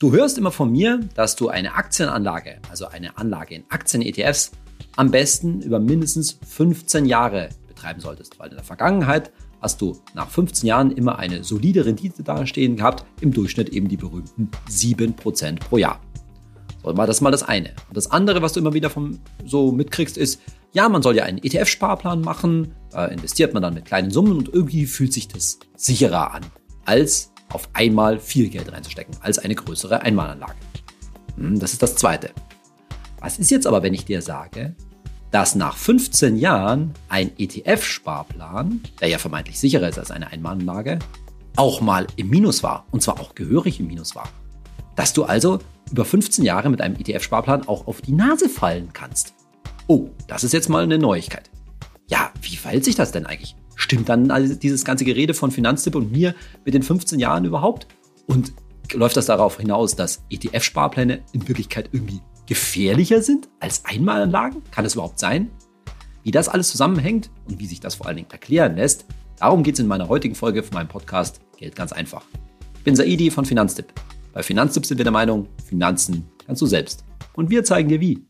Du hörst immer von mir, dass du eine Aktienanlage, also eine Anlage in Aktien-ETFs, am besten über mindestens 15 Jahre betreiben solltest, weil in der Vergangenheit hast du nach 15 Jahren immer eine solide Rendite dastehen gehabt, im Durchschnitt eben die berühmten 7% pro Jahr. So, das ist mal das eine. Und das andere, was du immer wieder vom, so mitkriegst, ist, ja, man soll ja einen ETF-Sparplan machen, da investiert man dann mit kleinen Summen und irgendwie fühlt sich das sicherer an, als auf einmal viel Geld reinzustecken, als eine größere Einmalanlage. Hm, das ist das Zweite. Was ist jetzt aber, wenn ich dir sage, dass nach 15 Jahren ein ETF-Sparplan, der ja vermeintlich sicherer ist als eine Einmalanlage, auch mal im Minus war und zwar auch gehörig im Minus war? Dass du also über 15 Jahre mit einem ETF-Sparplan auch auf die Nase fallen kannst. Oh, das ist jetzt mal eine Neuigkeit. Ja, wie verhält sich das denn eigentlich? Stimmt dann also dieses ganze Gerede von Finanztipp und mir mit den 15 Jahren überhaupt? Und läuft das darauf hinaus, dass ETF-Sparpläne in Wirklichkeit irgendwie gefährlicher sind als Einmalanlagen? Kann das überhaupt sein? Wie das alles zusammenhängt und wie sich das vor allen Dingen erklären lässt, darum geht es in meiner heutigen Folge von meinem Podcast Geld ganz einfach. Ich bin Saidi von Finanztipp. Bei Finanztipp sind wir der Meinung, Finanzen kannst du selbst. Und wir zeigen dir wie.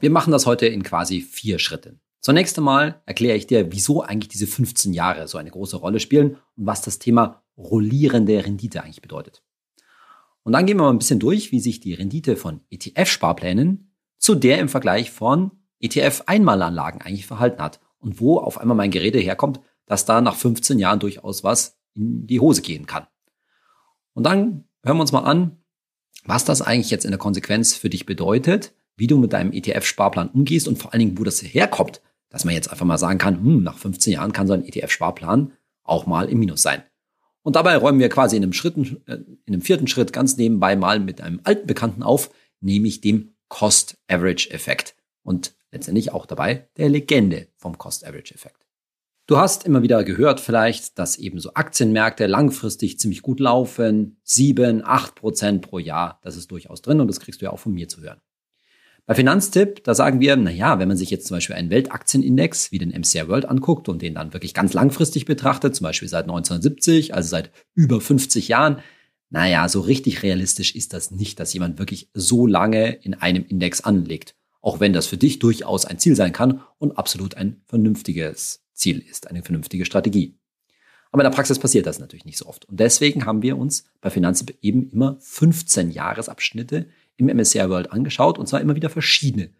Wir machen das heute in quasi vier Schritten. Zunächst einmal erkläre ich dir, wieso eigentlich diese 15 Jahre so eine große Rolle spielen und was das Thema rollierende Rendite eigentlich bedeutet. Und dann gehen wir mal ein bisschen durch, wie sich die Rendite von ETF-Sparplänen zu der im Vergleich von ETF-Einmalanlagen eigentlich verhalten hat und wo auf einmal mein Gerede herkommt, dass da nach 15 Jahren durchaus was in die Hose gehen kann. Und dann hören wir uns mal an, was das eigentlich jetzt in der Konsequenz für dich bedeutet, wie du mit deinem ETF-Sparplan umgehst und vor allen Dingen, wo das herkommt, dass man jetzt einfach mal sagen kann, hm, nach 15 Jahren kann so ein ETF-Sparplan auch mal im Minus sein. Und dabei räumen wir quasi in einem, Schritt, äh, in einem vierten Schritt ganz nebenbei mal mit einem alten Bekannten auf, nämlich dem Cost-Average-Effekt. Und letztendlich auch dabei der Legende vom Cost-Average-Effekt. Du hast immer wieder gehört vielleicht, dass eben so Aktienmärkte langfristig ziemlich gut laufen. Sieben, acht Prozent pro Jahr, das ist durchaus drin und das kriegst du ja auch von mir zu hören. Bei Finanztipp, da sagen wir, na ja, wenn man sich jetzt zum Beispiel einen Weltaktienindex wie den MCI World anguckt und den dann wirklich ganz langfristig betrachtet, zum Beispiel seit 1970, also seit über 50 Jahren, naja, so richtig realistisch ist das nicht, dass jemand wirklich so lange in einem Index anlegt. Auch wenn das für dich durchaus ein Ziel sein kann und absolut ein vernünftiges Ziel ist, eine vernünftige Strategie. Aber in der Praxis passiert das natürlich nicht so oft. Und deswegen haben wir uns bei Finanztipp eben immer 15 Jahresabschnitte im MSCI World angeschaut und zwar immer wieder verschiedene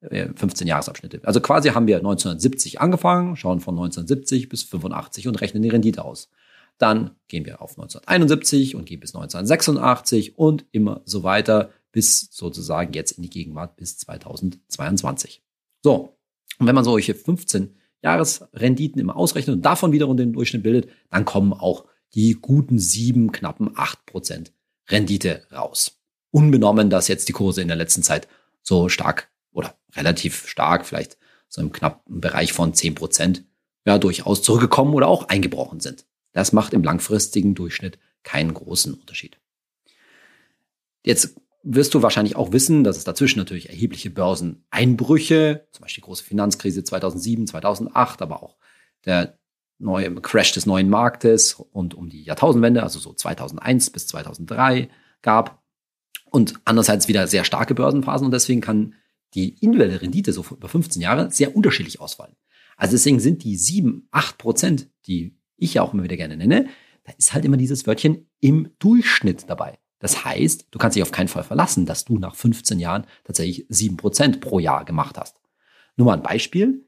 15 äh, Jahresabschnitte. Also quasi haben wir 1970 angefangen, schauen von 1970 bis 85 und rechnen die Rendite aus. Dann gehen wir auf 1971 und gehen bis 1986 und immer so weiter bis sozusagen jetzt in die Gegenwart bis 2022. So. Und wenn man solche 15 Jahresrenditen immer ausrechnet und davon wiederum den Durchschnitt bildet, dann kommen auch die guten sieben, knappen acht Prozent Rendite raus unbenommen, dass jetzt die Kurse in der letzten Zeit so stark oder relativ stark, vielleicht so im knappen Bereich von zehn Prozent, ja, durchaus zurückgekommen oder auch eingebrochen sind. Das macht im langfristigen Durchschnitt keinen großen Unterschied. Jetzt wirst du wahrscheinlich auch wissen, dass es dazwischen natürlich erhebliche Börseneinbrüche, zum Beispiel die große Finanzkrise 2007, 2008, aber auch der neue Crash des neuen Marktes rund um die Jahrtausendwende, also so 2001 bis 2003 gab und andererseits wieder sehr starke Börsenphasen und deswegen kann die individuelle Rendite so über 15 Jahre sehr unterschiedlich ausfallen. Also deswegen sind die 7, 8 Prozent, die ich ja auch immer wieder gerne nenne, da ist halt immer dieses Wörtchen im Durchschnitt dabei. Das heißt, du kannst dich auf keinen Fall verlassen, dass du nach 15 Jahren tatsächlich 7 Prozent pro Jahr gemacht hast. Nur mal ein Beispiel.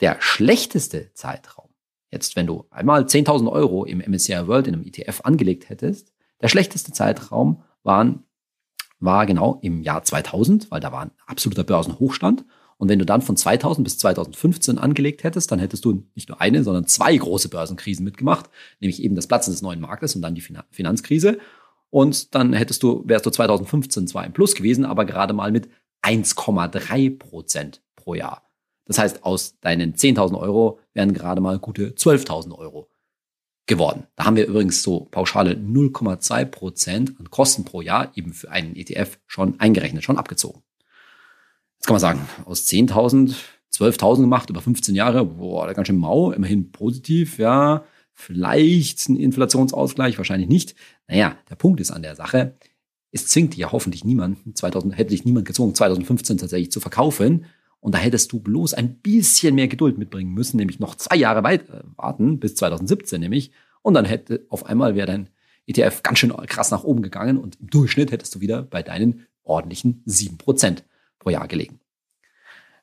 Der schlechteste Zeitraum, jetzt wenn du einmal 10.000 Euro im MSCI World in einem ETF angelegt hättest, der schlechteste Zeitraum waren war genau im Jahr 2000, weil da war ein absoluter Börsenhochstand. Und wenn du dann von 2000 bis 2015 angelegt hättest, dann hättest du nicht nur eine, sondern zwei große Börsenkrisen mitgemacht, nämlich eben das Platzen des neuen Marktes und dann die Finanzkrise. Und dann hättest du, wärst du 2015 zwar im Plus gewesen, aber gerade mal mit 1,3 Prozent pro Jahr. Das heißt, aus deinen 10.000 Euro wären gerade mal gute 12.000 Euro geworden. Da haben wir übrigens so pauschale 0,2 Prozent an Kosten pro Jahr eben für einen ETF schon eingerechnet, schon abgezogen. Jetzt kann man sagen, aus 10.000, 12.000 gemacht über 15 Jahre, boah, ganz schön mau, immerhin positiv, ja. vielleicht ein Inflationsausgleich, wahrscheinlich nicht. Naja, der Punkt ist an der Sache, es zwingt ja hoffentlich niemanden, 2000, hätte dich niemand gezwungen, 2015 tatsächlich zu verkaufen. Und da hättest du bloß ein bisschen mehr Geduld mitbringen müssen, nämlich noch zwei Jahre weit äh, warten, bis 2017 nämlich. Und dann hätte auf einmal wäre dein ETF ganz schön krass nach oben gegangen und im Durchschnitt hättest du wieder bei deinen ordentlichen sieben Prozent pro Jahr gelegen.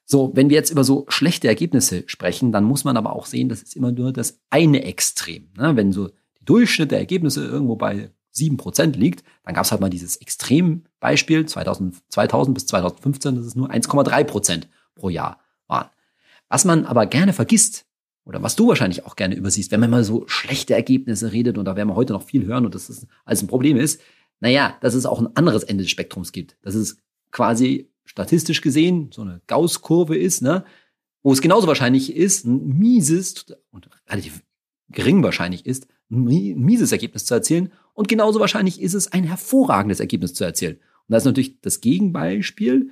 So, wenn wir jetzt über so schlechte Ergebnisse sprechen, dann muss man aber auch sehen, das ist immer nur das eine Extrem. Ne? Wenn so die Durchschnitt der Ergebnisse irgendwo bei sieben Prozent liegt, dann gab es halt mal dieses Extrembeispiel 2000, 2000 bis 2015, das ist nur 1,3 Prozent pro Jahr waren. Was man aber gerne vergisst, oder was du wahrscheinlich auch gerne übersiehst, wenn man mal so schlechte Ergebnisse redet, und da werden wir heute noch viel hören und das ist alles ein Problem ist, naja, dass es auch ein anderes Ende des Spektrums gibt. Dass es quasi statistisch gesehen so eine Gauss-Kurve ist, ne, wo es genauso wahrscheinlich ist, ein mieses und relativ gering wahrscheinlich ist, ein mieses Ergebnis zu erzielen und genauso wahrscheinlich ist es, ein hervorragendes Ergebnis zu erzielen. Und das ist natürlich das Gegenbeispiel.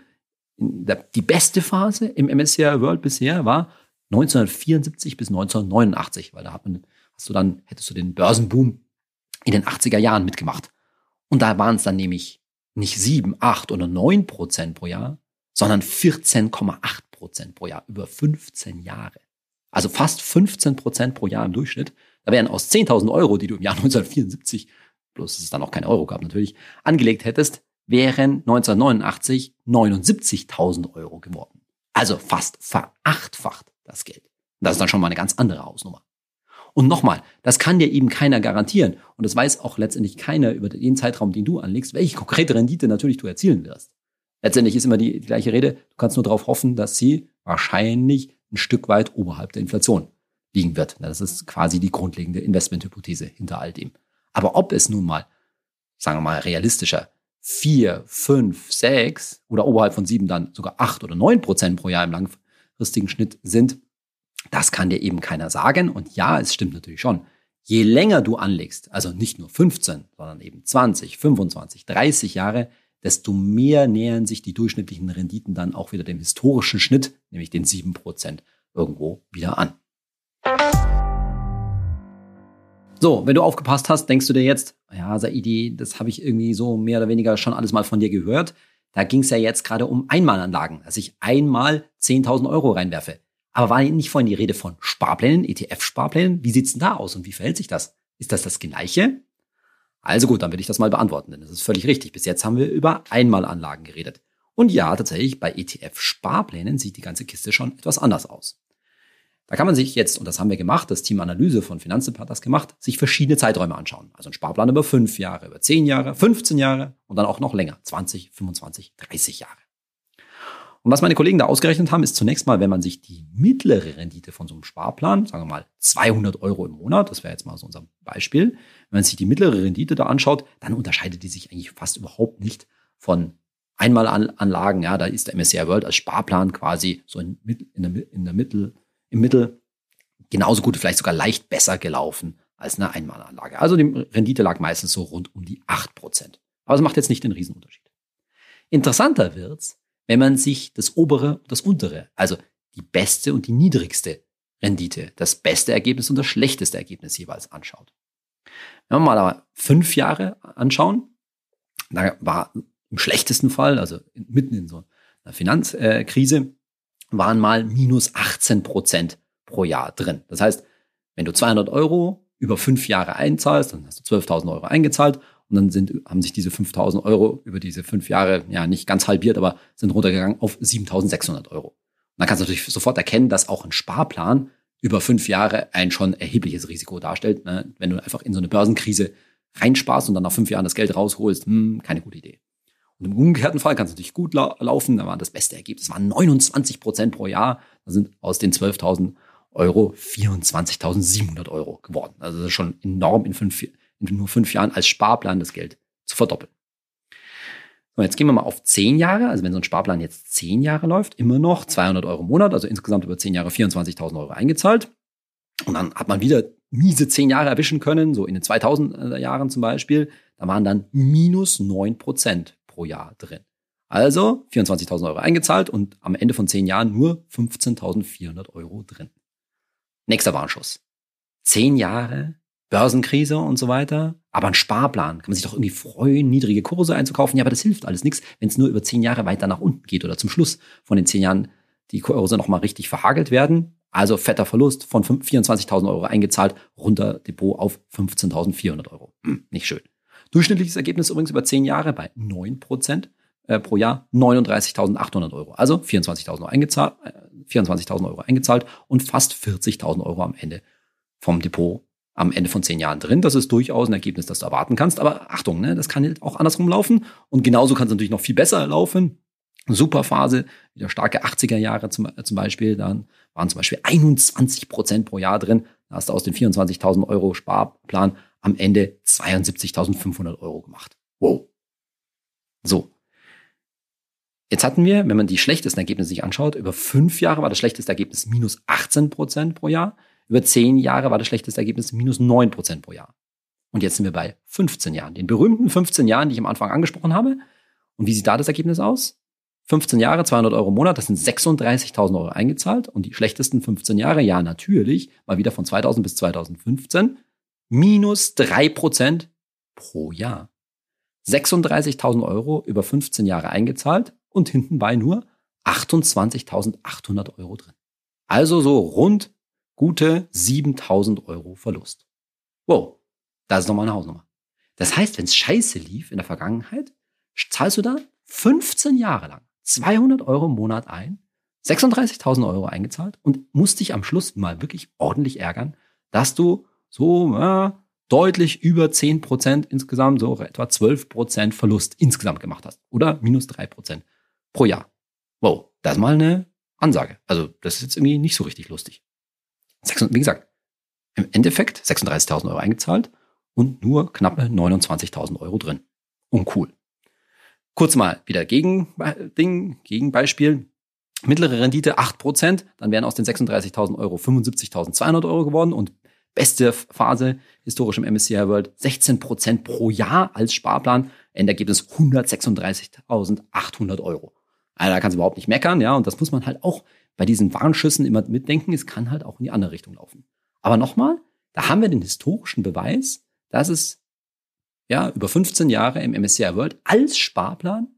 Die beste Phase im MSCI World bisher war 1974 bis 1989, weil da hat man, hast du dann, hättest du den Börsenboom in den 80er Jahren mitgemacht. Und da waren es dann nämlich nicht sieben, acht oder neun Prozent pro Jahr, sondern 14,8 Prozent pro Jahr über 15 Jahre. Also fast 15 Prozent pro Jahr im Durchschnitt. Da wären aus 10.000 Euro, die du im Jahr 1974, bloß dass es dann auch keine Euro gab natürlich, angelegt hättest, wären 1989 79.000 Euro geworden. Also fast verachtfacht das Geld. Das ist dann schon mal eine ganz andere Hausnummer. Und nochmal, das kann dir eben keiner garantieren. Und das weiß auch letztendlich keiner über den Zeitraum, den du anlegst, welche konkrete Rendite natürlich du erzielen wirst. Letztendlich ist immer die, die gleiche Rede. Du kannst nur darauf hoffen, dass sie wahrscheinlich ein Stück weit oberhalb der Inflation liegen wird. Das ist quasi die grundlegende Investmenthypothese hinter all dem. Aber ob es nun mal, sagen wir mal, realistischer vier, fünf, sechs oder oberhalb von sieben dann sogar acht oder neun Prozent pro Jahr im langfristigen Schnitt sind, das kann dir eben keiner sagen. Und ja, es stimmt natürlich schon. Je länger du anlegst, also nicht nur 15, sondern eben 20, 25, 30 Jahre, desto mehr nähern sich die durchschnittlichen Renditen dann auch wieder dem historischen Schnitt, nämlich den 7% irgendwo wieder an. So, wenn du aufgepasst hast, denkst du dir jetzt, ja, Saidi, das habe ich irgendwie so mehr oder weniger schon alles mal von dir gehört. Da ging es ja jetzt gerade um Einmalanlagen, dass ich einmal 10.000 Euro reinwerfe. Aber war nicht vorhin die Rede von Sparplänen, ETF-Sparplänen? Wie sieht's denn da aus und wie verhält sich das? Ist das das Gleiche? Also gut, dann will ich das mal beantworten, denn das ist völlig richtig. Bis jetzt haben wir über Einmalanlagen geredet. Und ja, tatsächlich, bei ETF-Sparplänen sieht die ganze Kiste schon etwas anders aus. Da kann man sich jetzt, und das haben wir gemacht, das Team Analyse von Finanztipp hat das gemacht, sich verschiedene Zeiträume anschauen. Also ein Sparplan über fünf Jahre, über zehn Jahre, 15 Jahre und dann auch noch länger, 20, 25, 30 Jahre. Und was meine Kollegen da ausgerechnet haben, ist zunächst mal, wenn man sich die mittlere Rendite von so einem Sparplan, sagen wir mal 200 Euro im Monat, das wäre jetzt mal so unser Beispiel, wenn man sich die mittlere Rendite da anschaut, dann unterscheidet die sich eigentlich fast überhaupt nicht von Einmalanlagen. Ja, da ist der MSCI World als Sparplan quasi so in, in, der, in der Mittel, im Mittel genauso gut, vielleicht sogar leicht besser gelaufen als eine Einmalanlage. Also die Rendite lag meistens so rund um die 8%. Aber es macht jetzt nicht den Riesenunterschied. Interessanter wird's, wenn man sich das obere und das untere, also die beste und die niedrigste Rendite, das beste Ergebnis und das schlechteste Ergebnis jeweils anschaut. Wenn wir mal aber fünf Jahre anschauen, da war im schlechtesten Fall, also mitten in so einer Finanzkrise, waren mal minus 18 Prozent pro Jahr drin. Das heißt, wenn du 200 Euro über fünf Jahre einzahlst, dann hast du 12.000 Euro eingezahlt und dann sind, haben sich diese 5000 Euro über diese fünf Jahre, ja, nicht ganz halbiert, aber sind runtergegangen auf 7600 Euro. Und dann kannst du natürlich sofort erkennen, dass auch ein Sparplan über fünf Jahre ein schon erhebliches Risiko darstellt. Ne? Wenn du einfach in so eine Börsenkrise reinsparst und dann nach fünf Jahren das Geld rausholst, hm, keine gute Idee. Und im umgekehrten Fall kann es natürlich gut la laufen. Da war das beste Ergebnis, waren 29 Prozent pro Jahr. Da sind aus den 12.000 Euro 24.700 Euro geworden. Also das ist schon enorm in fünf, in nur fünf Jahren als Sparplan das Geld zu verdoppeln. So, jetzt gehen wir mal auf zehn Jahre. Also wenn so ein Sparplan jetzt zehn Jahre läuft, immer noch 200 Euro im Monat, also insgesamt über zehn Jahre 24.000 Euro eingezahlt. Und dann hat man wieder miese zehn Jahre erwischen können, so in den 2000er Jahren zum Beispiel. Da waren dann minus neun Prozent pro Jahr drin. Also 24.000 Euro eingezahlt und am Ende von zehn Jahren nur 15.400 Euro drin. Nächster Warnschuss. zehn Jahre, Börsenkrise und so weiter, aber ein Sparplan, kann man sich doch irgendwie freuen, niedrige Kurse einzukaufen. Ja, aber das hilft alles nichts, wenn es nur über zehn Jahre weiter nach unten geht oder zum Schluss von den zehn Jahren die Kurse nochmal richtig verhagelt werden. Also fetter Verlust von 24.000 Euro eingezahlt, runter Depot auf 15.400 Euro. Hm, nicht schön. Durchschnittliches Ergebnis übrigens über zehn Jahre bei 9 Prozent äh, pro Jahr 39.800 Euro. Also 24.000 Euro eingezahlt, äh, 24.000 Euro eingezahlt und fast 40.000 Euro am Ende vom Depot am Ende von zehn Jahren drin. Das ist durchaus ein Ergebnis, das du erwarten kannst. Aber Achtung, ne, das kann halt auch andersrum laufen. Und genauso kann es natürlich noch viel besser laufen. Super Phase, wieder starke 80er Jahre zum, äh, zum Beispiel. Dann waren zum Beispiel 21 Prozent pro Jahr drin. Da hast du aus den 24.000 Euro Sparplan am Ende 72.500 Euro gemacht. Wow. So. Jetzt hatten wir, wenn man die schlechtesten Ergebnisse sich anschaut, über fünf Jahre war das schlechteste Ergebnis minus 18 Prozent pro Jahr. Über zehn Jahre war das schlechteste Ergebnis minus neun Prozent pro Jahr. Und jetzt sind wir bei 15 Jahren. Den berühmten 15 Jahren, die ich am Anfang angesprochen habe. Und wie sieht da das Ergebnis aus? 15 Jahre, 200 Euro im Monat, das sind 36.000 Euro eingezahlt. Und die schlechtesten 15 Jahre, ja, natürlich, mal wieder von 2000 bis 2015, minus drei Prozent pro Jahr. 36.000 Euro über 15 Jahre eingezahlt und hinten bei nur 28.800 Euro drin. Also so rund gute 7000 Euro Verlust. Wow, das ist nochmal eine Hausnummer. Das heißt, wenn es scheiße lief in der Vergangenheit, zahlst du da 15 Jahre lang 200 Euro im Monat ein, 36.000 Euro eingezahlt und musst dich am Schluss mal wirklich ordentlich ärgern, dass du so äh, deutlich über 10 Prozent insgesamt, so etwa 12 Prozent Verlust insgesamt gemacht hast. Oder minus 3 Prozent pro Jahr. Wow, das ist mal eine Ansage. Also das ist jetzt irgendwie nicht so richtig lustig wie gesagt, im Endeffekt 36.000 Euro eingezahlt und nur knappe 29.000 Euro drin. Uncool. Kurz mal wieder Gegending, Gegenbeispiel. Mittlere Rendite 8%, dann wären aus den 36.000 Euro 75.200 Euro geworden und beste Phase historisch im MSCI World 16% pro Jahr als Sparplan, Endergebnis 136.800 Euro. Also da kannst du überhaupt nicht meckern, ja, und das muss man halt auch bei diesen Warnschüssen immer mitdenken, es kann halt auch in die andere Richtung laufen. Aber nochmal, da haben wir den historischen Beweis, dass es ja über 15 Jahre im MSCI World als Sparplan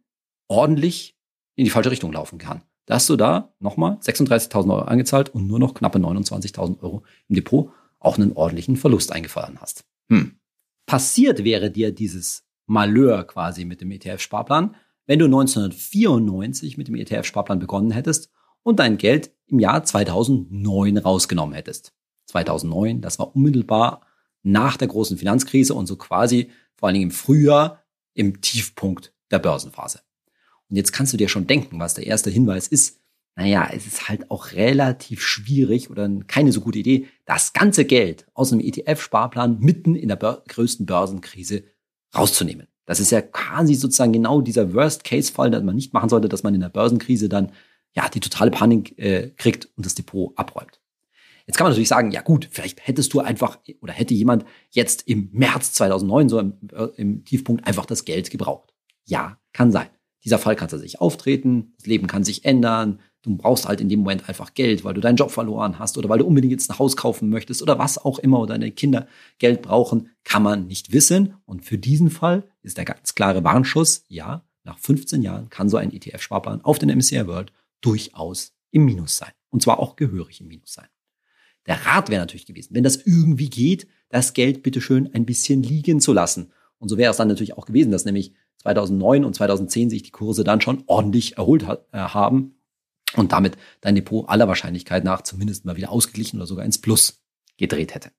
ordentlich in die falsche Richtung laufen kann. Da hast du da nochmal 36.000 Euro eingezahlt und nur noch knappe 29.000 Euro im Depot auch einen ordentlichen Verlust eingefahren hast. Hm. Passiert wäre dir dieses Malheur quasi mit dem ETF-Sparplan, wenn du 1994 mit dem ETF-Sparplan begonnen hättest und dein Geld im Jahr 2009 rausgenommen hättest. 2009, das war unmittelbar nach der großen Finanzkrise und so quasi vor allen Dingen im Frühjahr im Tiefpunkt der Börsenphase. Und jetzt kannst du dir schon denken, was der erste Hinweis ist. Naja, es ist halt auch relativ schwierig oder keine so gute Idee, das ganze Geld aus einem ETF-Sparplan mitten in der bör größten Börsenkrise rauszunehmen. Das ist ja quasi sozusagen genau dieser Worst-Case-Fall, den man nicht machen sollte, dass man in der Börsenkrise dann ja, die totale Panik äh, kriegt und das Depot abräumt. Jetzt kann man natürlich sagen, ja gut, vielleicht hättest du einfach oder hätte jemand jetzt im März 2009 so im, äh, im Tiefpunkt einfach das Geld gebraucht. Ja, kann sein. Dieser Fall kann tatsächlich auftreten, das Leben kann sich ändern, du brauchst halt in dem Moment einfach Geld, weil du deinen Job verloren hast oder weil du unbedingt jetzt ein Haus kaufen möchtest oder was auch immer oder deine Kinder Geld brauchen, kann man nicht wissen. Und für diesen Fall ist der ganz klare Warnschuss, ja, nach 15 Jahren kann so ein ETF-Sparplan auf den MSCI World durchaus im Minus sein. Und zwar auch gehörig im Minus sein. Der Rat wäre natürlich gewesen, wenn das irgendwie geht, das Geld bitteschön ein bisschen liegen zu lassen. Und so wäre es dann natürlich auch gewesen, dass nämlich 2009 und 2010 sich die Kurse dann schon ordentlich erholt hat, äh, haben und damit dein Depot aller Wahrscheinlichkeit nach zumindest mal wieder ausgeglichen oder sogar ins Plus gedreht hätte.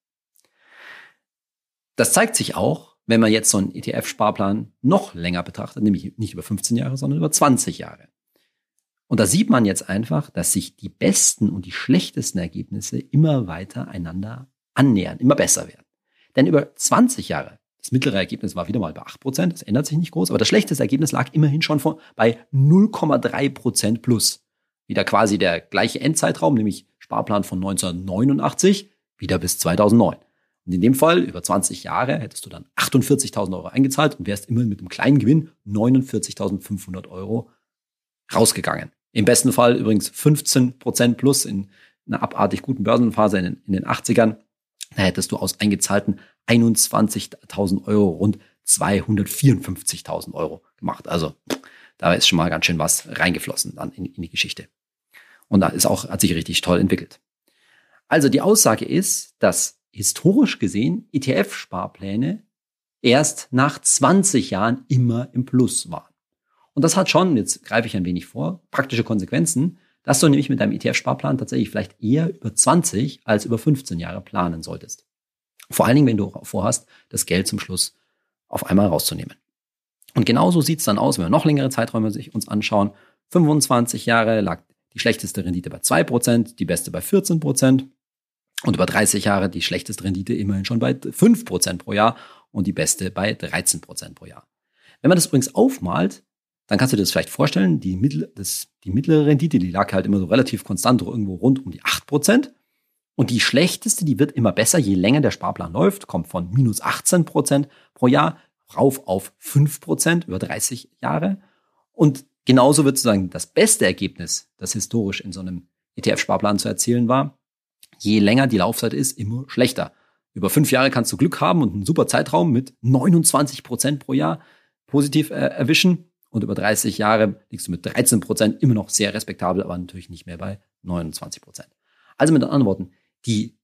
Das zeigt sich auch, wenn man jetzt so einen ETF-Sparplan noch länger betrachtet, nämlich nicht über 15 Jahre, sondern über 20 Jahre. Und da sieht man jetzt einfach, dass sich die besten und die schlechtesten Ergebnisse immer weiter einander annähern, immer besser werden. Denn über 20 Jahre, das mittlere Ergebnis war wieder mal bei 8 Prozent, das ändert sich nicht groß, aber das schlechteste Ergebnis lag immerhin schon vor, bei 0,3 Prozent plus. Wieder quasi der gleiche Endzeitraum, nämlich Sparplan von 1989, wieder bis 2009. Und in dem Fall, über 20 Jahre, hättest du dann 48.000 Euro eingezahlt und wärst immerhin mit einem kleinen Gewinn 49.500 Euro rausgegangen. Im besten Fall übrigens 15 Prozent plus in einer abartig guten Börsenphase in den, in den 80ern. da hättest du aus eingezahlten 21.000 Euro rund 254.000 Euro gemacht. Also da ist schon mal ganz schön was reingeflossen dann in, in die Geschichte. Und da ist auch, hat sich richtig toll entwickelt. Also die Aussage ist, dass historisch gesehen ETF-Sparpläne erst nach 20 Jahren immer im Plus waren. Und das hat schon, jetzt greife ich ein wenig vor, praktische Konsequenzen, dass du nämlich mit deinem ETF-Sparplan tatsächlich vielleicht eher über 20 als über 15 Jahre planen solltest. Vor allen Dingen, wenn du vorhast, das Geld zum Schluss auf einmal rauszunehmen. Und genauso sieht es dann aus, wenn wir noch längere Zeiträume sich uns anschauen. 25 Jahre lag die schlechteste Rendite bei 2%, die beste bei 14% und über 30 Jahre die schlechteste Rendite immerhin schon bei 5% pro Jahr und die beste bei 13% pro Jahr. Wenn man das übrigens aufmalt, dann kannst du dir das vielleicht vorstellen, die, mittel, das, die mittlere Rendite, die lag halt immer so relativ konstant irgendwo rund um die 8%. Und die schlechteste, die wird immer besser, je länger der Sparplan läuft, kommt von minus 18% pro Jahr rauf auf 5% über 30 Jahre. Und genauso wird sozusagen das beste Ergebnis, das historisch in so einem ETF-Sparplan zu erzielen war, je länger die Laufzeit ist, immer schlechter. Über fünf Jahre kannst du Glück haben und einen super Zeitraum mit 29 Prozent pro Jahr positiv äh, erwischen. Und über 30 Jahre liegst du mit 13 Prozent immer noch sehr respektabel, aber natürlich nicht mehr bei 29 Prozent. Also mit anderen Worten, die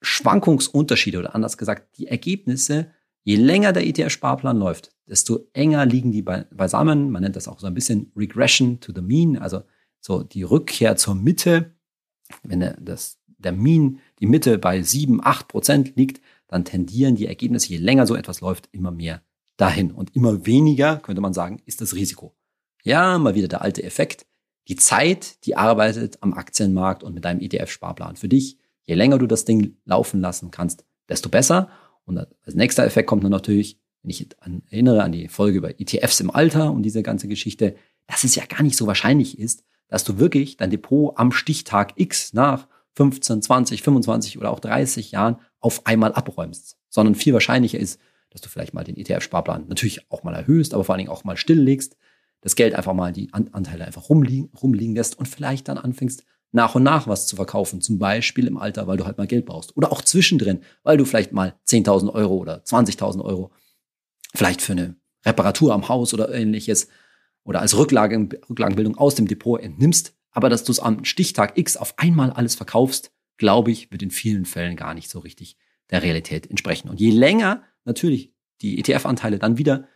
Schwankungsunterschiede oder anders gesagt, die Ergebnisse, je länger der ETF-Sparplan läuft, desto enger liegen die beisammen. Man nennt das auch so ein bisschen Regression to the Mean, also so die Rückkehr zur Mitte. Wenn das, der Mean, die Mitte bei 7, 8 Prozent liegt, dann tendieren die Ergebnisse, je länger so etwas läuft, immer mehr dahin. Und immer weniger, könnte man sagen, ist das Risiko. Ja, mal wieder der alte Effekt. Die Zeit, die arbeitet am Aktienmarkt und mit deinem ETF-Sparplan für dich. Je länger du das Ding laufen lassen kannst, desto besser. Und als nächster Effekt kommt dann natürlich, wenn ich an, erinnere an die Folge über ETFs im Alter und diese ganze Geschichte, dass es ja gar nicht so wahrscheinlich ist, dass du wirklich dein Depot am Stichtag X nach 15, 20, 25 oder auch 30 Jahren auf einmal abräumst, sondern viel wahrscheinlicher ist, dass du vielleicht mal den ETF-Sparplan natürlich auch mal erhöhst, aber vor allen Dingen auch mal stilllegst, das Geld einfach mal die Anteile einfach rumliegen, rumliegen lässt und vielleicht dann anfängst, nach und nach was zu verkaufen, zum Beispiel im Alter, weil du halt mal Geld brauchst. Oder auch zwischendrin, weil du vielleicht mal 10.000 Euro oder 20.000 Euro vielleicht für eine Reparatur am Haus oder ähnliches oder als Rücklage, Rücklagenbildung aus dem Depot entnimmst, aber dass du es am Stichtag X auf einmal alles verkaufst, glaube ich, wird in vielen Fällen gar nicht so richtig der Realität entsprechen. Und je länger natürlich die ETF-Anteile dann wieder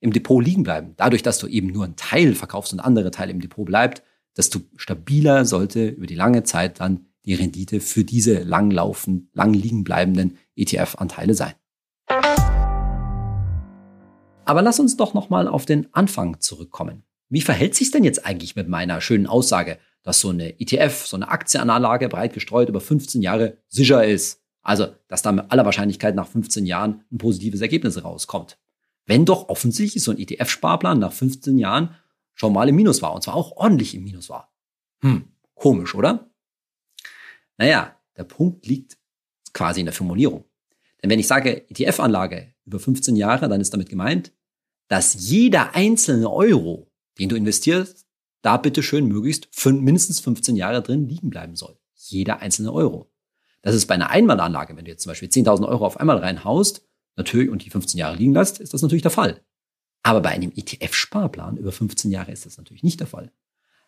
im Depot liegen bleiben, dadurch, dass du eben nur einen Teil verkaufst und andere Teile im Depot bleibt, desto stabiler sollte über die lange Zeit dann die Rendite für diese langlaufen, lang liegen bleibenden ETF-Anteile sein. Aber lass uns doch nochmal auf den Anfang zurückkommen. Wie verhält sich denn jetzt eigentlich mit meiner schönen Aussage, dass so eine ETF, so eine Aktienanlage breit gestreut über 15 Jahre sicher ist? Also, dass da mit aller Wahrscheinlichkeit nach 15 Jahren ein positives Ergebnis rauskommt. Wenn doch offensichtlich so ein ETF-Sparplan nach 15 Jahren schon mal im Minus war und zwar auch ordentlich im Minus war. Hm, komisch, oder? Naja, der Punkt liegt quasi in der Formulierung. Denn wenn ich sage ETF-Anlage über 15 Jahre, dann ist damit gemeint, dass jeder einzelne Euro, den du investierst, da bitte schön möglichst mindestens 15 Jahre drin liegen bleiben soll. Jeder einzelne Euro. Das ist bei einer Einmalanlage, wenn du jetzt zum Beispiel 10.000 Euro auf einmal reinhaust, natürlich und die 15 Jahre liegen lässt, ist das natürlich der Fall. Aber bei einem ETF-Sparplan über 15 Jahre ist das natürlich nicht der Fall.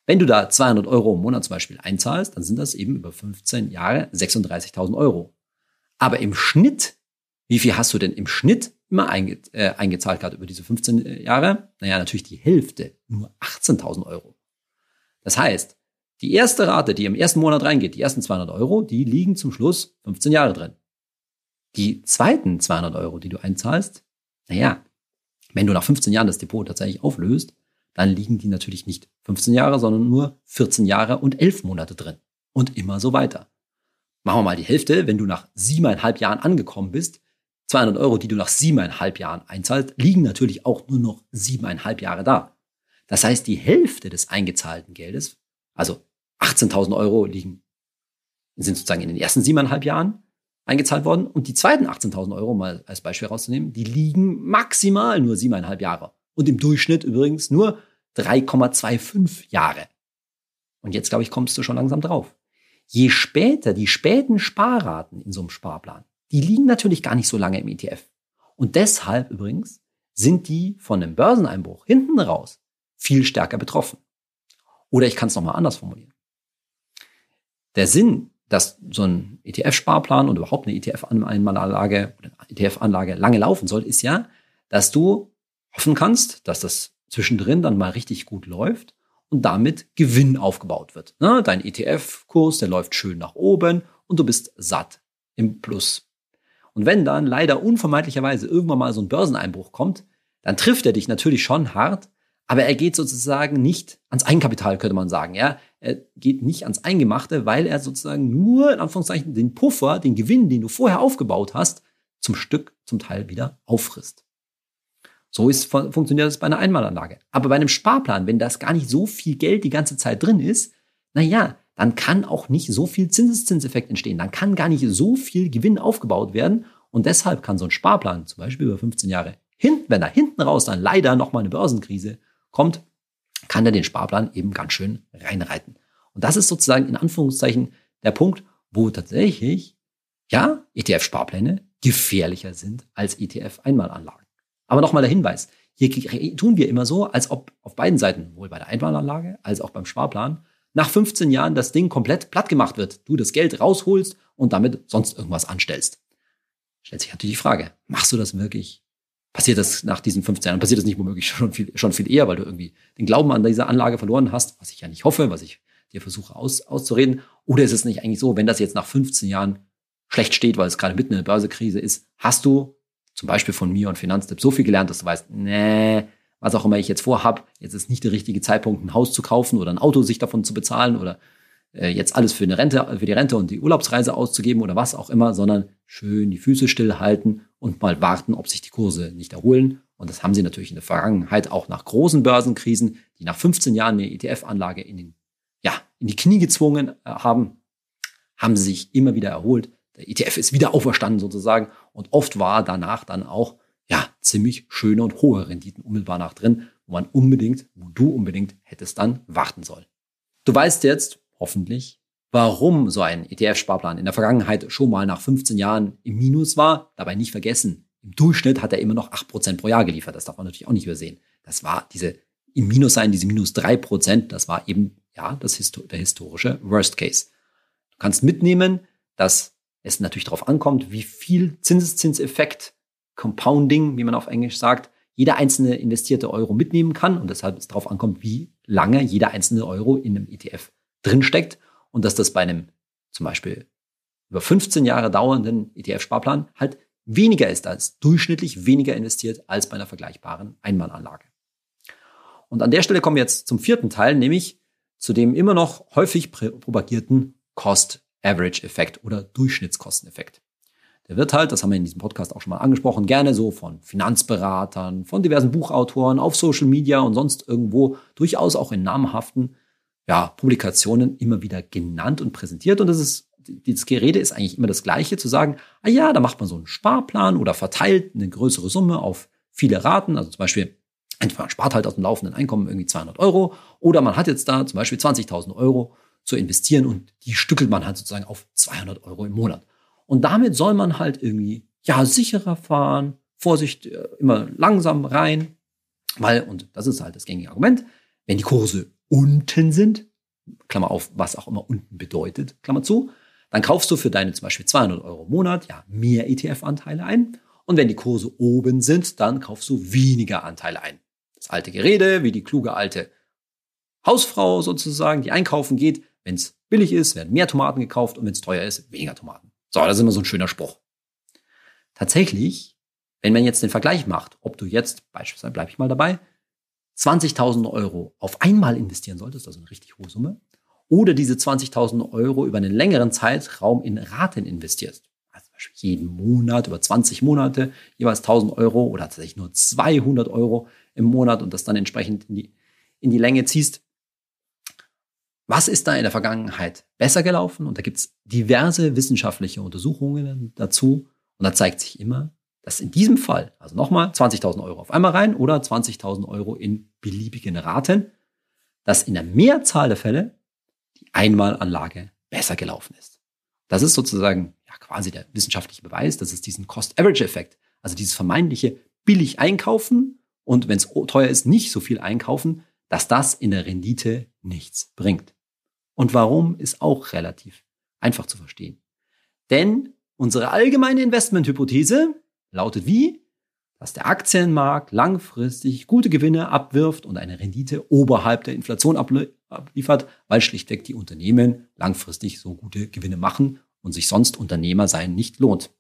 Wenn du da 200 Euro im Monat zum Beispiel einzahlst, dann sind das eben über 15 Jahre 36.000 Euro. Aber im Schnitt, wie viel hast du denn im Schnitt immer einge äh, eingezahlt gehabt über diese 15 äh, Jahre? Naja, natürlich die Hälfte, nur 18.000 Euro. Das heißt, die erste Rate, die im ersten Monat reingeht, die ersten 200 Euro, die liegen zum Schluss 15 Jahre drin. Die zweiten 200 Euro, die du einzahlst, naja, wenn du nach 15 Jahren das Depot tatsächlich auflöst, dann liegen die natürlich nicht 15 Jahre, sondern nur 14 Jahre und 11 Monate drin. Und immer so weiter. Machen wir mal die Hälfte, wenn du nach siebeneinhalb Jahren angekommen bist, 200 Euro, die du nach siebeneinhalb Jahren einzahlst, liegen natürlich auch nur noch siebeneinhalb Jahre da. Das heißt, die Hälfte des eingezahlten Geldes, also 18.000 Euro liegen, sind sozusagen in den ersten siebeneinhalb Jahren eingezahlt worden. Und die zweiten 18.000 Euro, mal als Beispiel rauszunehmen, die liegen maximal nur siebeneinhalb Jahre. Und im Durchschnitt übrigens nur 3,25 Jahre. Und jetzt, glaube ich, kommst du schon langsam drauf. Je später die späten Sparraten in so einem Sparplan, die liegen natürlich gar nicht so lange im ETF. Und deshalb übrigens sind die von einem Börseneinbruch hinten raus viel stärker betroffen. Oder ich kann es nochmal anders formulieren. Der Sinn, dass so ein ETF-Sparplan und überhaupt eine ETF-Einmalanlage oder ETF-Anlage lange laufen soll, ist ja, dass du hoffen kannst, dass das zwischendrin dann mal richtig gut läuft und damit Gewinn aufgebaut wird. Ne? Dein ETF-Kurs, der läuft schön nach oben und du bist satt im Plus. Und wenn dann leider unvermeidlicherweise irgendwann mal so ein Börseneinbruch kommt, dann trifft er dich natürlich schon hart, aber er geht sozusagen nicht ans Eigenkapital, könnte man sagen. Ja, er geht nicht ans Eingemachte, weil er sozusagen nur in Anführungszeichen den Puffer, den Gewinn, den du vorher aufgebaut hast, zum Stück, zum Teil wieder auffrisst. So ist, funktioniert das bei einer Einmalanlage. Aber bei einem Sparplan, wenn das gar nicht so viel Geld die ganze Zeit drin ist, na ja, dann kann auch nicht so viel Zinseszinseffekt entstehen. Dann kann gar nicht so viel Gewinn aufgebaut werden. Und deshalb kann so ein Sparplan, zum Beispiel über 15 Jahre, hinten, wenn da hinten raus dann leider nochmal eine Börsenkrise kommt, kann er den Sparplan eben ganz schön reinreiten. Und das ist sozusagen in Anführungszeichen der Punkt, wo tatsächlich, ja, ETF-Sparpläne gefährlicher sind als ETF-Einmalanlagen. Aber nochmal der Hinweis, hier tun wir immer so, als ob auf beiden Seiten, wohl bei der Einmalanlage als auch beim Sparplan, nach 15 Jahren das Ding komplett platt gemacht wird, du das Geld rausholst und damit sonst irgendwas anstellst. Stellt sich natürlich die Frage, machst du das wirklich passiert das nach diesen 15 Jahren, passiert das nicht womöglich schon viel, schon viel eher, weil du irgendwie den Glauben an diese Anlage verloren hast, was ich ja nicht hoffe, was ich dir versuche aus, auszureden. Oder ist es nicht eigentlich so, wenn das jetzt nach 15 Jahren schlecht steht, weil es gerade mitten in der Börsekrise ist, hast du zum Beispiel von mir und Finanztipp so viel gelernt, dass du weißt, nee, was auch immer ich jetzt vorhab, jetzt ist nicht der richtige Zeitpunkt, ein Haus zu kaufen oder ein Auto sich davon zu bezahlen oder jetzt alles für eine Rente, für die Rente und die Urlaubsreise auszugeben oder was auch immer, sondern schön die Füße stillhalten und mal warten, ob sich die Kurse nicht erholen. Und das haben sie natürlich in der Vergangenheit auch nach großen Börsenkrisen, die nach 15 Jahren eine ETF-Anlage in, ja, in die Knie gezwungen äh, haben, haben sie sich immer wieder erholt. Der ETF ist wieder auferstanden sozusagen und oft war danach dann auch ja ziemlich schöne und hohe Renditen unmittelbar nach drin, wo man unbedingt, wo du unbedingt hättest dann warten sollen. Du weißt jetzt, hoffentlich, warum so ein ETF-Sparplan in der Vergangenheit schon mal nach 15 Jahren im Minus war. Dabei nicht vergessen, im Durchschnitt hat er immer noch 8% pro Jahr geliefert. Das darf man natürlich auch nicht übersehen. Das war diese im Minus sein, diese minus 3%, das war eben ja das der historische Worst Case. Du kannst mitnehmen, dass es natürlich darauf ankommt, wie viel Zinseszinseffekt, Compounding, wie man auf Englisch sagt, jeder einzelne investierte Euro mitnehmen kann und deshalb es darauf ankommt, wie lange jeder einzelne Euro in einem ETF drinsteckt und dass das bei einem zum Beispiel über 15 Jahre dauernden ETF-Sparplan halt weniger ist als durchschnittlich weniger investiert als bei einer vergleichbaren Einmalanlage. Und an der Stelle kommen wir jetzt zum vierten Teil, nämlich zu dem immer noch häufig propagierten Cost-Average-Effekt oder Durchschnittskosteneffekt. Der wird halt, das haben wir in diesem Podcast auch schon mal angesprochen, gerne so von Finanzberatern, von diversen Buchautoren auf Social Media und sonst irgendwo durchaus auch in namhaften ja, Publikationen immer wieder genannt und präsentiert. Und das ist, dieses Gerede ist eigentlich immer das Gleiche, zu sagen, ah ja, da macht man so einen Sparplan oder verteilt eine größere Summe auf viele Raten. Also zum Beispiel, entweder man spart halt aus dem laufenden Einkommen irgendwie 200 Euro oder man hat jetzt da zum Beispiel 20.000 Euro zu investieren und die stückelt man halt sozusagen auf 200 Euro im Monat. Und damit soll man halt irgendwie, ja, sicherer fahren, Vorsicht, äh, immer langsam rein, weil, und das ist halt das gängige Argument, wenn die Kurse unten sind, Klammer auf, was auch immer unten bedeutet, Klammer zu, dann kaufst du für deine zum Beispiel 200 Euro im Monat ja mehr ETF-Anteile ein. Und wenn die Kurse oben sind, dann kaufst du weniger Anteile ein. Das alte Gerede, wie die kluge alte Hausfrau sozusagen, die einkaufen geht. Wenn es billig ist, werden mehr Tomaten gekauft und wenn es teuer ist, weniger Tomaten. So, das ist immer so ein schöner Spruch. Tatsächlich, wenn man jetzt den Vergleich macht, ob du jetzt, beispielsweise bleibe ich mal dabei, 20.000 Euro auf einmal investieren solltest, also eine richtig hohe Summe, oder diese 20.000 Euro über einen längeren Zeitraum in Raten investierst, also zum Beispiel jeden Monat über 20 Monate jeweils 1.000 Euro oder tatsächlich nur 200 Euro im Monat und das dann entsprechend in die, in die Länge ziehst. Was ist da in der Vergangenheit besser gelaufen? Und da gibt es diverse wissenschaftliche Untersuchungen dazu. Und da zeigt sich immer, dass in diesem Fall, also nochmal 20.000 Euro auf einmal rein oder 20.000 Euro in beliebigen Raten, dass in der Mehrzahl der Fälle die Einmalanlage besser gelaufen ist. Das ist sozusagen ja, quasi der wissenschaftliche Beweis, dass es diesen Cost-Average-Effekt, also dieses vermeintliche billig einkaufen und wenn es teuer ist, nicht so viel einkaufen, dass das in der Rendite nichts bringt. Und warum ist auch relativ einfach zu verstehen. Denn unsere allgemeine Investmenthypothese lautet wie? Dass der Aktienmarkt langfristig gute Gewinne abwirft und eine Rendite oberhalb der Inflation abliefert, weil schlichtweg die Unternehmen langfristig so gute Gewinne machen und sich sonst Unternehmer sein nicht lohnt.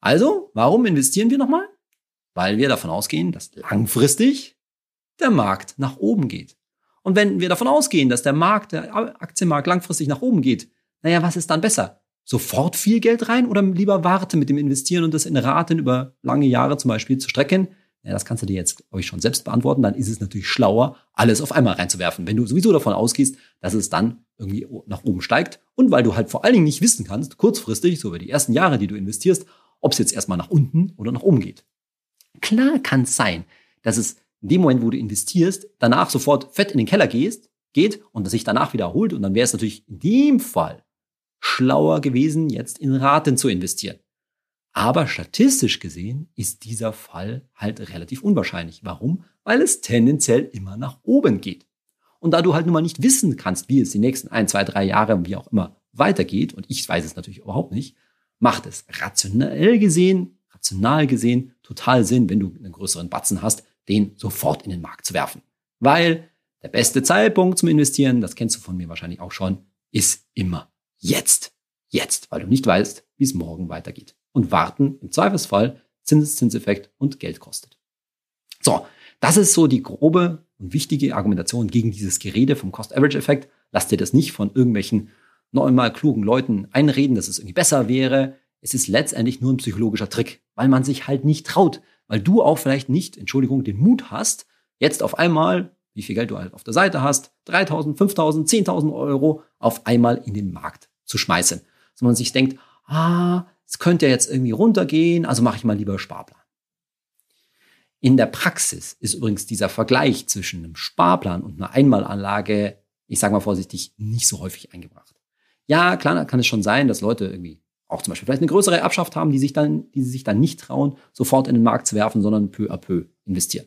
Also, warum investieren wir nochmal? Weil wir davon ausgehen, dass langfristig der Markt nach oben geht. Und wenn wir davon ausgehen, dass der Markt, der Aktienmarkt langfristig nach oben geht, naja, was ist dann besser? Sofort viel Geld rein oder lieber warten mit dem Investieren und das in Raten über lange Jahre zum Beispiel zu strecken? Ja, das kannst du dir jetzt, glaube ich, schon selbst beantworten. Dann ist es natürlich schlauer, alles auf einmal reinzuwerfen. Wenn du sowieso davon ausgehst, dass es dann irgendwie nach oben steigt und weil du halt vor allen Dingen nicht wissen kannst, kurzfristig, so über die ersten Jahre, die du investierst, ob es jetzt erstmal nach unten oder nach oben geht. Klar kann es sein, dass es in dem Moment, wo du investierst, danach sofort fett in den Keller gehst, geht und sich danach wiederholt und dann wäre es natürlich in dem Fall schlauer gewesen, jetzt in Raten zu investieren. Aber statistisch gesehen ist dieser Fall halt relativ unwahrscheinlich. Warum? Weil es tendenziell immer nach oben geht. Und da du halt nun mal nicht wissen kannst, wie es die nächsten ein, zwei, drei Jahre, wie auch immer, weitergeht, und ich weiß es natürlich überhaupt nicht, macht es rationell gesehen, rational gesehen total Sinn, wenn du einen größeren Batzen hast, den sofort in den Markt zu werfen. Weil der beste Zeitpunkt zum Investieren, das kennst du von mir wahrscheinlich auch schon, ist immer Jetzt. Jetzt, weil du nicht weißt, wie es morgen weitergeht. Und warten im Zweifelsfall Zinseszinseffekt und Geld kostet. So, das ist so die grobe und wichtige Argumentation gegen dieses Gerede vom Cost-Average-Effekt. Lass dir das nicht von irgendwelchen neunmal klugen Leuten einreden, dass es irgendwie besser wäre. Es ist letztendlich nur ein psychologischer Trick, weil man sich halt nicht traut, weil du auch vielleicht nicht, Entschuldigung, den Mut hast, jetzt auf einmal wie viel Geld du halt auf der Seite hast, 3000, 5000, 10.000 Euro auf einmal in den Markt zu schmeißen. Man sich denkt, ah, es könnte ja jetzt irgendwie runtergehen, also mache ich mal lieber Sparplan. In der Praxis ist übrigens dieser Vergleich zwischen einem Sparplan und einer Einmalanlage, ich sage mal vorsichtig, nicht so häufig eingebracht. Ja, klar, kann es schon sein, dass Leute irgendwie auch zum Beispiel vielleicht eine größere Erbschaft haben, die sich dann, die sich dann nicht trauen, sofort in den Markt zu werfen, sondern peu à peu investieren.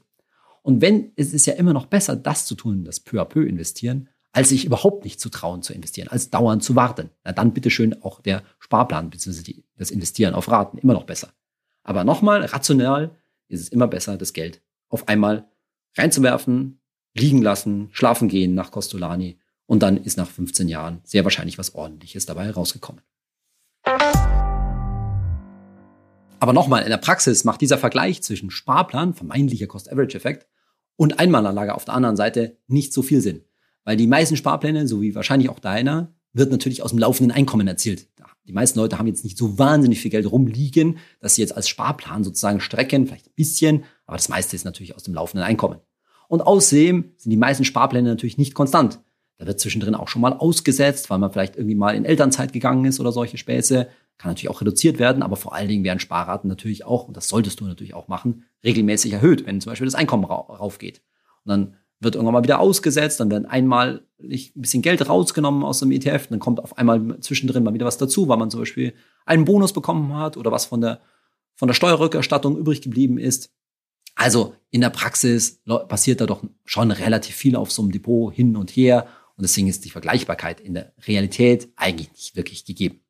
Und wenn, es ist ja immer noch besser, das zu tun, das peu à peu investieren, als sich überhaupt nicht zu trauen zu investieren, als dauernd zu warten. Na dann bitteschön auch der Sparplan bzw. das Investieren auf Raten immer noch besser. Aber nochmal, rational ist es immer besser, das Geld auf einmal reinzuwerfen, liegen lassen, schlafen gehen nach Costolani und dann ist nach 15 Jahren sehr wahrscheinlich was ordentliches dabei herausgekommen. Aber nochmal, in der Praxis macht dieser Vergleich zwischen Sparplan, vermeintlicher Cost-Average-Effekt, und Einmalanlage auf der anderen Seite nicht so viel Sinn. Weil die meisten Sparpläne, so wie wahrscheinlich auch deiner, wird natürlich aus dem laufenden Einkommen erzielt. Die meisten Leute haben jetzt nicht so wahnsinnig viel Geld rumliegen, dass sie jetzt als Sparplan sozusagen strecken, vielleicht ein bisschen, aber das meiste ist natürlich aus dem laufenden Einkommen. Und außerdem sind die meisten Sparpläne natürlich nicht konstant. Da wird zwischendrin auch schon mal ausgesetzt, weil man vielleicht irgendwie mal in Elternzeit gegangen ist oder solche Späße. Kann natürlich auch reduziert werden, aber vor allen Dingen werden Sparraten natürlich auch, und das solltest du natürlich auch machen, regelmäßig erhöht, wenn zum Beispiel das Einkommen raufgeht. Und dann wird irgendwann mal wieder ausgesetzt, dann werden einmal ein bisschen Geld rausgenommen aus dem ETF, dann kommt auf einmal zwischendrin mal wieder was dazu, weil man zum Beispiel einen Bonus bekommen hat oder was von der, von der Steuerrückerstattung übrig geblieben ist. Also in der Praxis passiert da doch schon relativ viel auf so einem Depot hin und her und deswegen ist die Vergleichbarkeit in der Realität eigentlich nicht wirklich gegeben.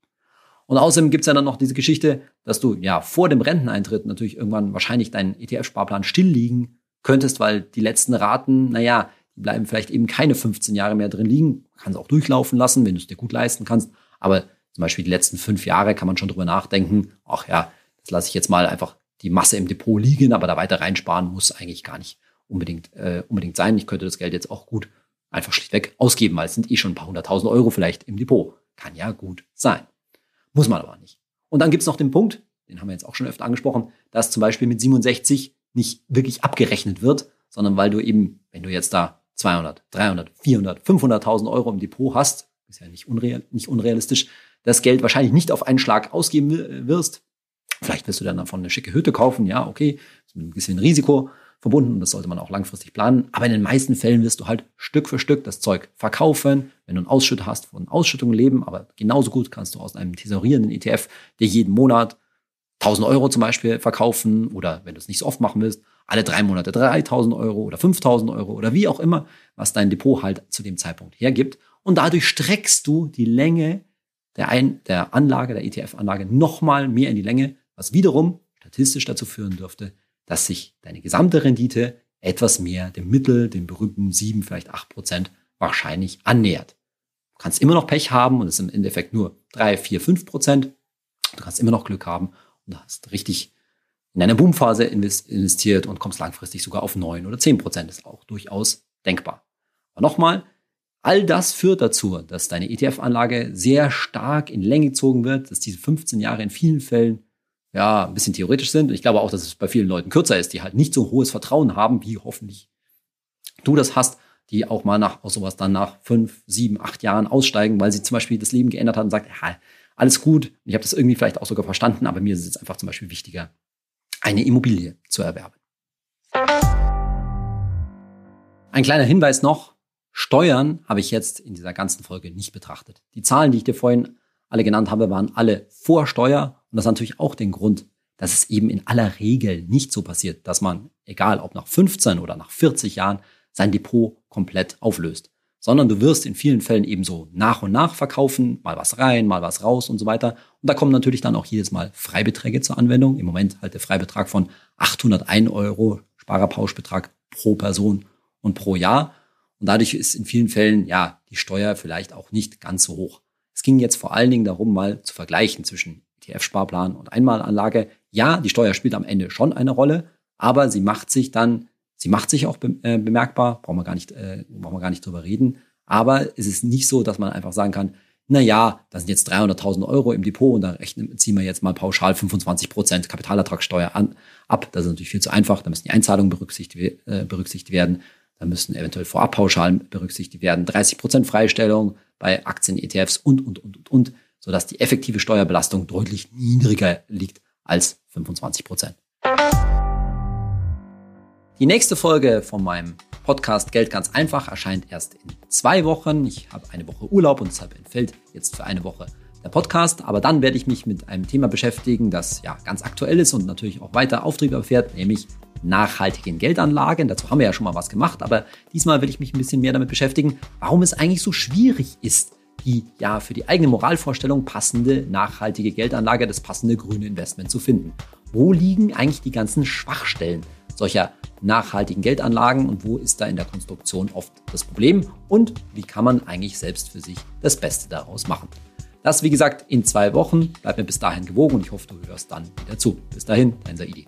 Und außerdem gibt's ja dann noch diese Geschichte, dass du ja vor dem Renteneintritt natürlich irgendwann wahrscheinlich deinen ETF-Sparplan stilllegen könntest, weil die letzten Raten, naja, die bleiben vielleicht eben keine 15 Jahre mehr drin liegen. Kannst auch durchlaufen lassen, wenn du es dir gut leisten kannst. Aber zum Beispiel die letzten fünf Jahre kann man schon drüber nachdenken, ach ja, das lasse ich jetzt mal einfach die Masse im Depot liegen, aber da weiter reinsparen muss eigentlich gar nicht unbedingt, äh, unbedingt sein. Ich könnte das Geld jetzt auch gut einfach schlichtweg ausgeben, weil es sind eh schon ein paar hunderttausend Euro vielleicht im Depot. Kann ja gut sein. Muss man aber nicht. Und dann gibt's noch den Punkt, den haben wir jetzt auch schon öfter angesprochen, dass zum Beispiel mit 67 nicht wirklich abgerechnet wird, sondern weil du eben, wenn du jetzt da 200, 300, 400, 500.000 Euro im Depot hast, ist ja nicht, unreal, nicht unrealistisch, das Geld wahrscheinlich nicht auf einen Schlag ausgeben wirst. Vielleicht wirst du dann davon eine schicke Hütte kaufen, ja, okay, mit ein bisschen Risiko. verbunden und das sollte man auch langfristig planen. Aber in den meisten Fällen wirst du halt Stück für Stück das Zeug verkaufen. Wenn du einen Ausschütt hast, von Ausschüttungen leben, aber genauso gut kannst du aus einem tesorierenden ETF dir jeden Monat 1000 Euro zum Beispiel verkaufen oder wenn du es nicht so oft machen willst, alle drei Monate 3000 Euro oder 5000 Euro oder wie auch immer, was dein Depot halt zu dem Zeitpunkt hergibt. Und dadurch streckst du die Länge der, Ein der Anlage, der ETF-Anlage nochmal mehr in die Länge, was wiederum statistisch dazu führen dürfte, dass sich deine gesamte Rendite etwas mehr dem Mittel, dem berühmten 7, vielleicht 8 Prozent wahrscheinlich annähert. Du kannst immer noch Pech haben und es sind im Endeffekt nur 3, 4, 5 Prozent. Du kannst immer noch Glück haben und hast richtig in einer Boomphase investiert und kommst langfristig sogar auf 9 oder 10 Prozent. Ist auch durchaus denkbar. Aber nochmal, all das führt dazu, dass deine ETF-Anlage sehr stark in Länge gezogen wird, dass diese 15 Jahre in vielen Fällen ja, ein bisschen theoretisch sind. Und ich glaube auch, dass es bei vielen Leuten kürzer ist, die halt nicht so hohes Vertrauen haben, wie hoffentlich du das hast, die auch mal nach aus sowas dann nach fünf, sieben, acht Jahren aussteigen, weil sie zum Beispiel das Leben geändert hat und sagt, ja, alles gut, ich habe das irgendwie vielleicht auch sogar verstanden, aber mir ist es jetzt einfach zum Beispiel wichtiger, eine Immobilie zu erwerben. Ein kleiner Hinweis noch, Steuern habe ich jetzt in dieser ganzen Folge nicht betrachtet. Die Zahlen, die ich dir vorhin alle genannt habe, waren alle vor Steuer und das hat natürlich auch den Grund, dass es eben in aller Regel nicht so passiert, dass man, egal ob nach 15 oder nach 40 Jahren, sein Depot komplett auflöst. Sondern du wirst in vielen Fällen eben so nach und nach verkaufen, mal was rein, mal was raus und so weiter. Und da kommen natürlich dann auch jedes Mal Freibeträge zur Anwendung. Im Moment halt der Freibetrag von 801 Euro Sparerpauschbetrag pro Person und pro Jahr. Und dadurch ist in vielen Fällen, ja, die Steuer vielleicht auch nicht ganz so hoch. Es ging jetzt vor allen Dingen darum, mal zu vergleichen zwischen ETF-Sparplan und Einmalanlage. Ja, die Steuer spielt am Ende schon eine Rolle, aber sie macht sich dann, sie macht sich auch äh, bemerkbar, brauchen wir gar nicht, äh, brauchen wir gar nicht drüber reden. Aber es ist nicht so, dass man einfach sagen kann, na ja, das sind jetzt 300.000 Euro im Depot und da rechnen, ziehen wir jetzt mal pauschal 25 Prozent Kapitalertragssteuer an, ab. Das ist natürlich viel zu einfach. Da müssen die Einzahlungen berücksichtigt, äh, berücksichtigt werden. Da müssen eventuell Vorabpauschalen berücksichtigt werden. 30 Prozent Freistellung bei Aktien, ETFs und, und, und, und, und sodass die effektive Steuerbelastung deutlich niedriger liegt als 25 Prozent. Die nächste Folge von meinem Podcast Geld ganz einfach erscheint erst in zwei Wochen. Ich habe eine Woche Urlaub und deshalb entfällt jetzt für eine Woche der Podcast. Aber dann werde ich mich mit einem Thema beschäftigen, das ja ganz aktuell ist und natürlich auch weiter Auftrieb erfährt, nämlich nachhaltigen Geldanlagen. Dazu haben wir ja schon mal was gemacht, aber diesmal will ich mich ein bisschen mehr damit beschäftigen, warum es eigentlich so schwierig ist, die ja für die eigene Moralvorstellung passende nachhaltige Geldanlage, das passende grüne Investment zu finden. Wo liegen eigentlich die ganzen Schwachstellen solcher nachhaltigen Geldanlagen und wo ist da in der Konstruktion oft das Problem und wie kann man eigentlich selbst für sich das Beste daraus machen? Das, wie gesagt, in zwei Wochen. Bleib mir bis dahin gewogen und ich hoffe, du hörst dann wieder zu. Bis dahin, dein Saidi.